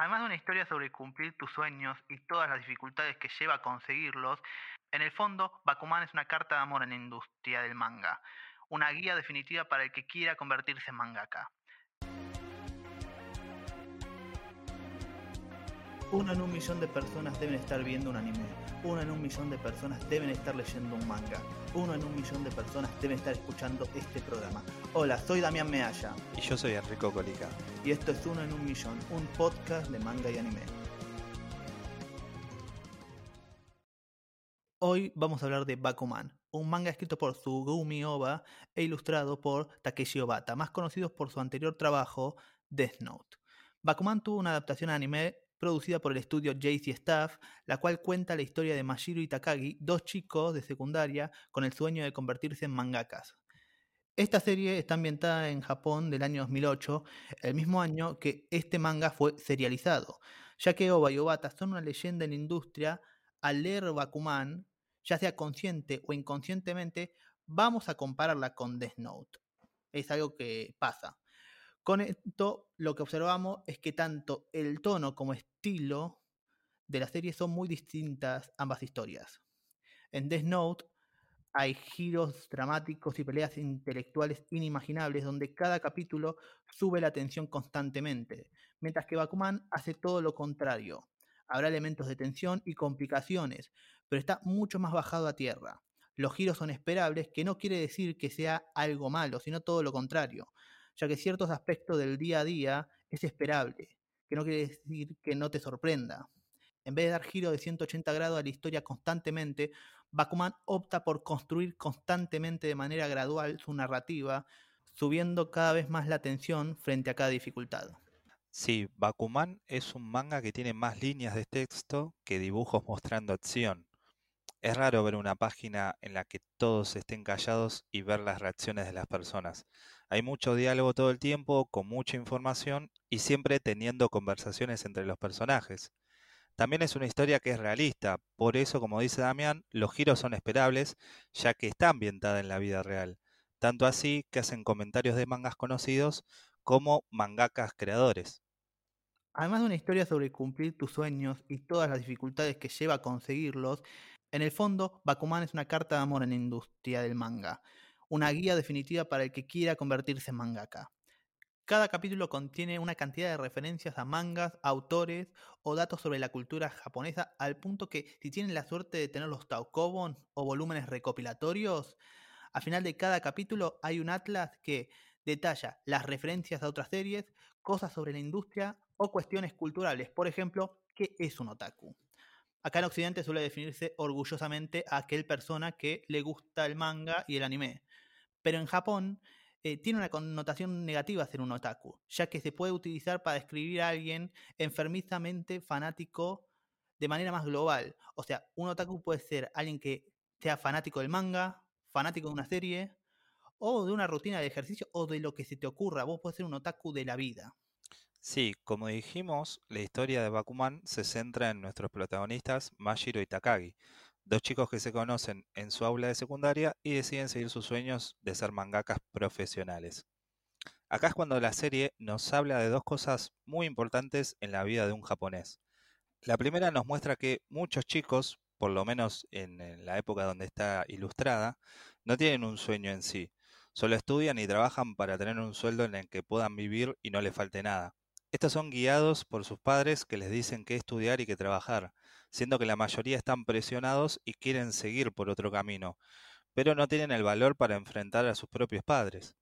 Además de una historia sobre cumplir tus sueños y todas las dificultades que lleva a conseguirlos, en el fondo, Bakuman es una carta de amor en la industria del manga, una guía definitiva para el que quiera convertirse en mangaka. Uno en un millón de personas deben estar viendo un anime. Uno en un millón de personas deben estar leyendo un manga. Uno en un millón de personas deben estar escuchando este programa. Hola, soy Damián Mealla. Y yo soy Enrico Colica. Y esto es Uno en un millón, un podcast de manga y anime. Hoy vamos a hablar de Bakuman, un manga escrito por Sugumi Oba e ilustrado por Takeshi Obata, más conocidos por su anterior trabajo, Death Note. Bakuman tuvo una adaptación a anime producida por el estudio JC Staff, la cual cuenta la historia de Mashiro y Takagi, dos chicos de secundaria con el sueño de convertirse en mangakas. Esta serie está ambientada en Japón del año 2008, el mismo año que este manga fue serializado, ya que Oba y Obata son una leyenda en la industria, al leer Bakuman, ya sea consciente o inconscientemente, vamos a compararla con Death Note. Es algo que pasa. Con esto lo que observamos es que tanto el tono como estilo de la serie son muy distintas ambas historias. En Death Note hay giros dramáticos y peleas intelectuales inimaginables donde cada capítulo sube la tensión constantemente, mientras que Bakuman hace todo lo contrario. Habrá elementos de tensión y complicaciones, pero está mucho más bajado a tierra. Los giros son esperables, que no quiere decir que sea algo malo, sino todo lo contrario ya que ciertos aspectos del día a día es esperable, que no quiere decir que no te sorprenda. En vez de dar giro de 180 grados a la historia constantemente, Bakuman opta por construir constantemente de manera gradual su narrativa, subiendo cada vez más la tensión frente a cada dificultad. Sí, Bakuman es un manga que tiene más líneas de texto que dibujos mostrando acción. Es raro ver una página en la que todos estén callados y ver las reacciones de las personas. Hay mucho diálogo todo el tiempo, con mucha información y siempre teniendo conversaciones entre los personajes. También es una historia que es realista, por eso, como dice Damián, los giros son esperables, ya que está ambientada en la vida real. Tanto así que hacen comentarios de mangas conocidos como mangakas creadores. Además de una historia sobre cumplir tus sueños y todas las dificultades que lleva a conseguirlos, en el fondo, Bakuman es una carta de amor en la industria del manga una guía definitiva para el que quiera convertirse en mangaka. Cada capítulo contiene una cantidad de referencias a mangas, autores o datos sobre la cultura japonesa al punto que si tienen la suerte de tener los taokobon o volúmenes recopilatorios, al final de cada capítulo hay un atlas que detalla las referencias a otras series, cosas sobre la industria o cuestiones culturales. Por ejemplo, ¿qué es un otaku? Acá en Occidente suele definirse orgullosamente a aquel persona que le gusta el manga y el anime. Pero en Japón eh, tiene una connotación negativa ser un otaku, ya que se puede utilizar para describir a alguien enfermizamente fanático de manera más global. O sea, un otaku puede ser alguien que sea fanático del manga, fanático de una serie, o de una rutina de ejercicio, o de lo que se te ocurra. Vos puedes ser un otaku de la vida. Sí, como dijimos, la historia de Bakuman se centra en nuestros protagonistas Mashiro y Takagi, dos chicos que se conocen en su aula de secundaria y deciden seguir sus sueños de ser mangakas profesionales. Acá es cuando la serie nos habla de dos cosas muy importantes en la vida de un japonés. La primera nos muestra que muchos chicos, por lo menos en la época donde está ilustrada, no tienen un sueño en sí. Solo estudian y trabajan para tener un sueldo en el que puedan vivir y no les falte nada. Estos son guiados por sus padres que les dicen qué estudiar y qué trabajar, siendo que la mayoría están presionados y quieren seguir por otro camino, pero no tienen el valor para enfrentar a sus propios padres.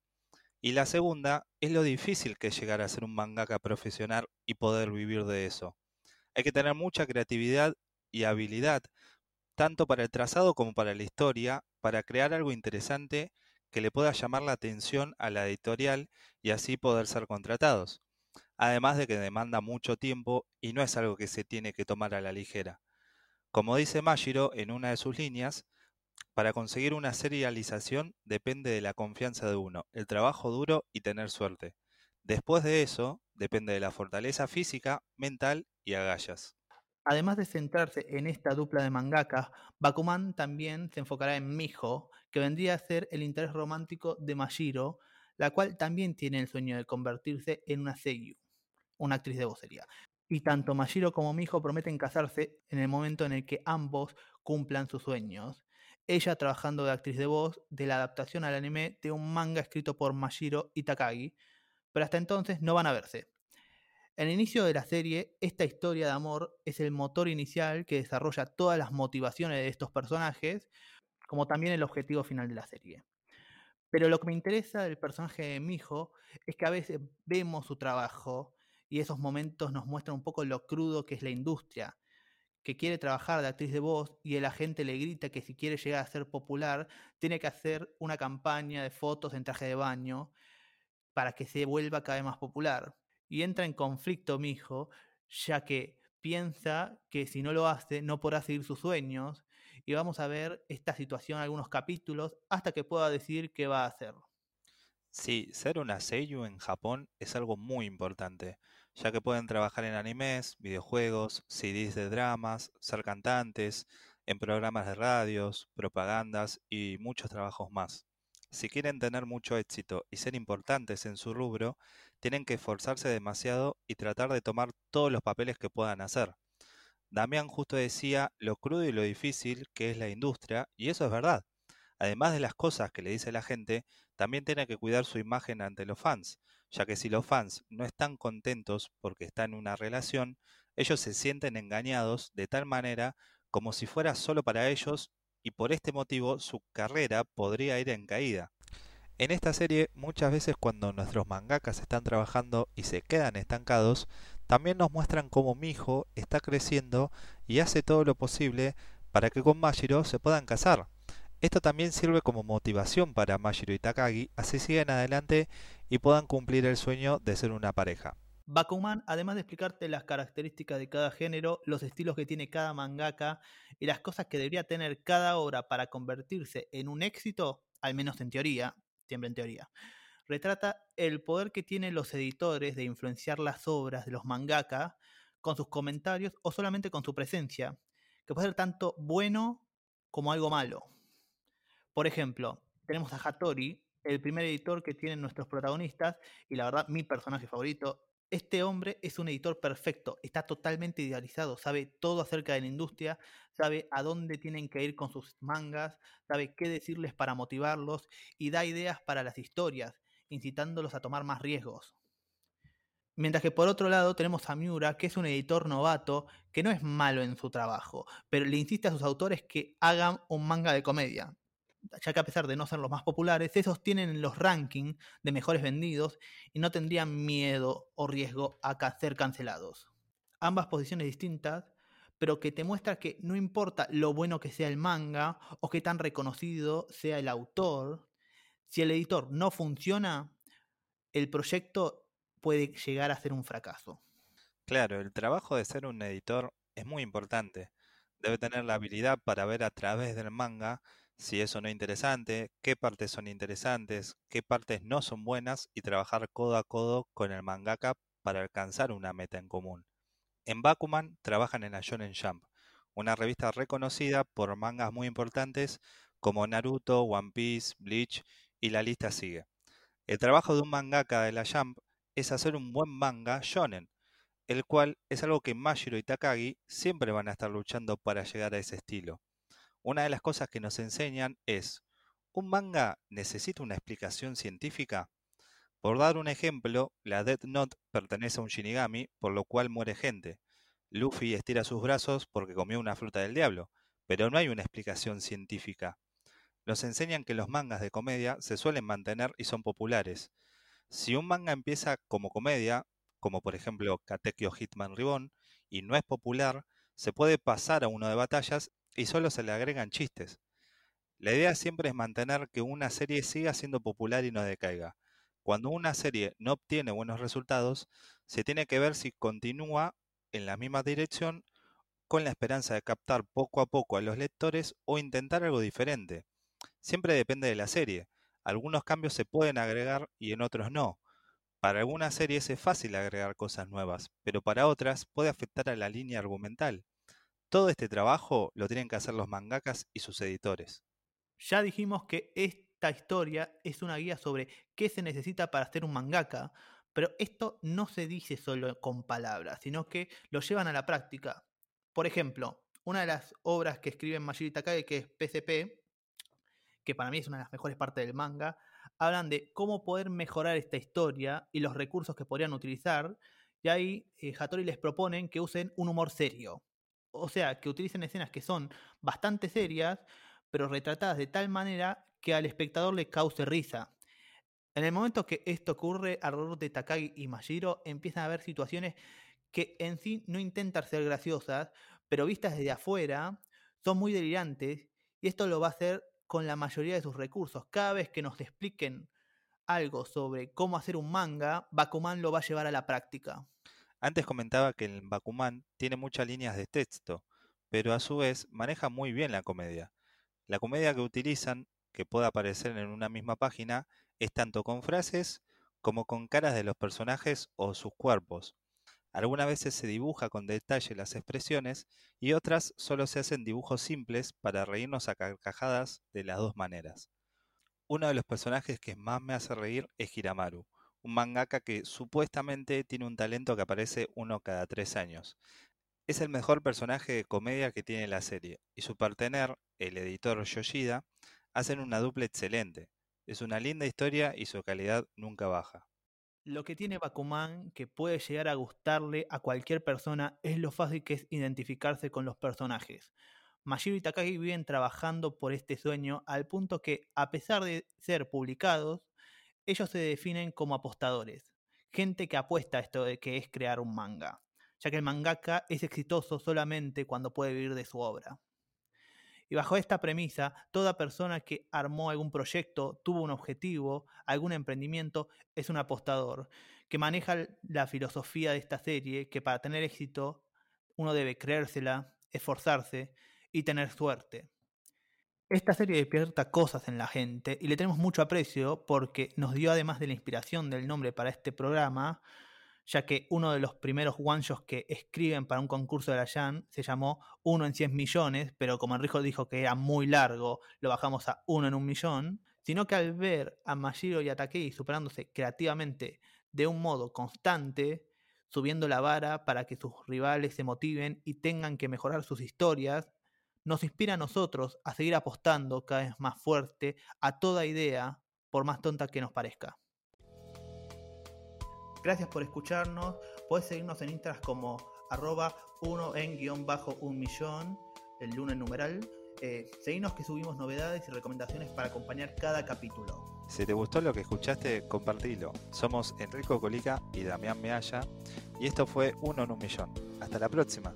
Y la segunda es lo difícil que es llegar a ser un mangaka profesional y poder vivir de eso. Hay que tener mucha creatividad y habilidad, tanto para el trazado como para la historia, para crear algo interesante que le pueda llamar la atención a la editorial y así poder ser contratados además de que demanda mucho tiempo y no es algo que se tiene que tomar a la ligera. Como dice Mashiro en una de sus líneas, para conseguir una serialización depende de la confianza de uno, el trabajo duro y tener suerte. Después de eso, depende de la fortaleza física, mental y agallas. Además de centrarse en esta dupla de mangaka, Bakuman también se enfocará en Miho, que vendría a ser el interés romántico de Mashiro, la cual también tiene el sueño de convertirse en una seiyuu una actriz de vocería. y tanto Mashiro como Miho prometen casarse en el momento en el que ambos cumplan sus sueños. Ella trabajando de actriz de voz de la adaptación al anime de un manga escrito por Mashiro y Takagi, pero hasta entonces no van a verse. En el inicio de la serie, esta historia de amor es el motor inicial que desarrolla todas las motivaciones de estos personajes, como también el objetivo final de la serie. Pero lo que me interesa del personaje de Mijo es que a veces vemos su trabajo y esos momentos nos muestran un poco lo crudo que es la industria, que quiere trabajar de actriz de voz y el agente le grita que si quiere llegar a ser popular, tiene que hacer una campaña de fotos en traje de baño para que se vuelva cada vez más popular. Y entra en conflicto mi hijo, ya que piensa que si no lo hace no podrá seguir sus sueños y vamos a ver esta situación en algunos capítulos hasta que pueda decidir qué va a hacer. Sí, ser una seiyuu en Japón es algo muy importante, ya que pueden trabajar en animes, videojuegos, CDs de dramas, ser cantantes, en programas de radios, propagandas y muchos trabajos más. Si quieren tener mucho éxito y ser importantes en su rubro, tienen que esforzarse demasiado y tratar de tomar todos los papeles que puedan hacer. Damián justo decía lo crudo y lo difícil que es la industria, y eso es verdad. Además de las cosas que le dice la gente, también tiene que cuidar su imagen ante los fans, ya que si los fans no están contentos porque están en una relación, ellos se sienten engañados de tal manera como si fuera solo para ellos y por este motivo su carrera podría ir en caída. En esta serie muchas veces cuando nuestros mangakas están trabajando y se quedan estancados, también nos muestran cómo Mijo está creciendo y hace todo lo posible para que con Mashiro se puedan casar. Esto también sirve como motivación para Mashiro y Takagi, así siguen adelante y puedan cumplir el sueño de ser una pareja. Bakuman, además de explicarte las características de cada género, los estilos que tiene cada mangaka y las cosas que debería tener cada obra para convertirse en un éxito, al menos en teoría, siempre en teoría, retrata el poder que tienen los editores de influenciar las obras de los mangaka con sus comentarios o solamente con su presencia, que puede ser tanto bueno como algo malo. Por ejemplo, tenemos a Hattori, el primer editor que tienen nuestros protagonistas, y la verdad, mi personaje favorito. Este hombre es un editor perfecto, está totalmente idealizado, sabe todo acerca de la industria, sabe a dónde tienen que ir con sus mangas, sabe qué decirles para motivarlos y da ideas para las historias, incitándolos a tomar más riesgos. Mientras que por otro lado tenemos a Miura, que es un editor novato que no es malo en su trabajo, pero le insiste a sus autores que hagan un manga de comedia ya que a pesar de no ser los más populares, esos tienen los rankings de mejores vendidos y no tendrían miedo o riesgo a ser cancelados. Ambas posiciones distintas, pero que te muestra que no importa lo bueno que sea el manga o que tan reconocido sea el autor, si el editor no funciona, el proyecto puede llegar a ser un fracaso. Claro, el trabajo de ser un editor es muy importante. Debe tener la habilidad para ver a través del manga si eso no es interesante, qué partes son interesantes, qué partes no son buenas y trabajar codo a codo con el mangaka para alcanzar una meta en común. En Bakuman trabajan en la Shonen Jump, una revista reconocida por mangas muy importantes como Naruto, One Piece, Bleach y la lista sigue. El trabajo de un mangaka de la Jump es hacer un buen manga shonen, el cual es algo que Mashiro y Takagi siempre van a estar luchando para llegar a ese estilo. Una de las cosas que nos enseñan es, ¿un manga necesita una explicación científica? Por dar un ejemplo, la Death Note pertenece a un Shinigami, por lo cual muere gente. Luffy estira sus brazos porque comió una fruta del diablo, pero no hay una explicación científica. Nos enseñan que los mangas de comedia se suelen mantener y son populares. Si un manga empieza como comedia, como por ejemplo Katekyo Hitman Ribbon, y no es popular, se puede pasar a uno de batallas y solo se le agregan chistes. La idea siempre es mantener que una serie siga siendo popular y no decaiga. Cuando una serie no obtiene buenos resultados, se tiene que ver si continúa en la misma dirección con la esperanza de captar poco a poco a los lectores o intentar algo diferente. Siempre depende de la serie. Algunos cambios se pueden agregar y en otros no. Para algunas series es fácil agregar cosas nuevas, pero para otras puede afectar a la línea argumental. Todo este trabajo lo tienen que hacer los mangakas y sus editores. Ya dijimos que esta historia es una guía sobre qué se necesita para hacer un mangaka, Pero esto no se dice solo con palabras, sino que lo llevan a la práctica. Por ejemplo, una de las obras que escribe Majiri Takagi, que es PCP, que para mí es una de las mejores partes del manga, hablan de cómo poder mejorar esta historia y los recursos que podrían utilizar. Y ahí eh, Hattori les proponen que usen un humor serio. O sea, que utilicen escenas que son bastante serias, pero retratadas de tal manera que al espectador le cause risa. En el momento que esto ocurre alrededor de Takagi y Majiro, empiezan a haber situaciones que en sí no intentan ser graciosas, pero vistas desde afuera, son muy delirantes, y esto lo va a hacer con la mayoría de sus recursos. Cada vez que nos expliquen algo sobre cómo hacer un manga, Bakuman lo va a llevar a la práctica. Antes comentaba que el Bakuman tiene muchas líneas de texto, pero a su vez maneja muy bien la comedia. La comedia que utilizan, que puede aparecer en una misma página, es tanto con frases como con caras de los personajes o sus cuerpos. Algunas veces se dibuja con detalle las expresiones y otras solo se hacen dibujos simples para reírnos a carcajadas de las dos maneras. Uno de los personajes que más me hace reír es Hiramaru, mangaka que supuestamente tiene un talento que aparece uno cada tres años. Es el mejor personaje de comedia que tiene la serie, y su partener, el editor Yoshida, hacen una dupla excelente. Es una linda historia y su calidad nunca baja. Lo que tiene Bakuman que puede llegar a gustarle a cualquier persona es lo fácil que es identificarse con los personajes. Mashiro y Takagi viven trabajando por este sueño al punto que, a pesar de ser publicados, ellos se definen como apostadores, gente que apuesta a esto de que es crear un manga, ya que el mangaka es exitoso solamente cuando puede vivir de su obra. Y bajo esta premisa, toda persona que armó algún proyecto, tuvo un objetivo, algún emprendimiento, es un apostador, que maneja la filosofía de esta serie, que para tener éxito uno debe creérsela, esforzarse y tener suerte. Esta serie despierta cosas en la gente y le tenemos mucho aprecio porque nos dio además de la inspiración del nombre para este programa, ya que uno de los primeros one que escriben para un concurso de la Jan se llamó Uno en 100 millones, pero como Enrico dijo que era muy largo, lo bajamos a Uno en un millón, sino que al ver a Mashiro y a superándose creativamente de un modo constante, subiendo la vara para que sus rivales se motiven y tengan que mejorar sus historias, nos inspira a nosotros a seguir apostando cada vez más fuerte a toda idea, por más tonta que nos parezca. Gracias por escucharnos. Puedes seguirnos en Instagram como arroba 1 en guion bajo un millón, el lunes numeral. Eh, seguimos que subimos novedades y recomendaciones para acompañar cada capítulo. Si te gustó lo que escuchaste, compartilo. Somos Enrico Colica y Damián Mealla y esto fue Uno en un millón. Hasta la próxima.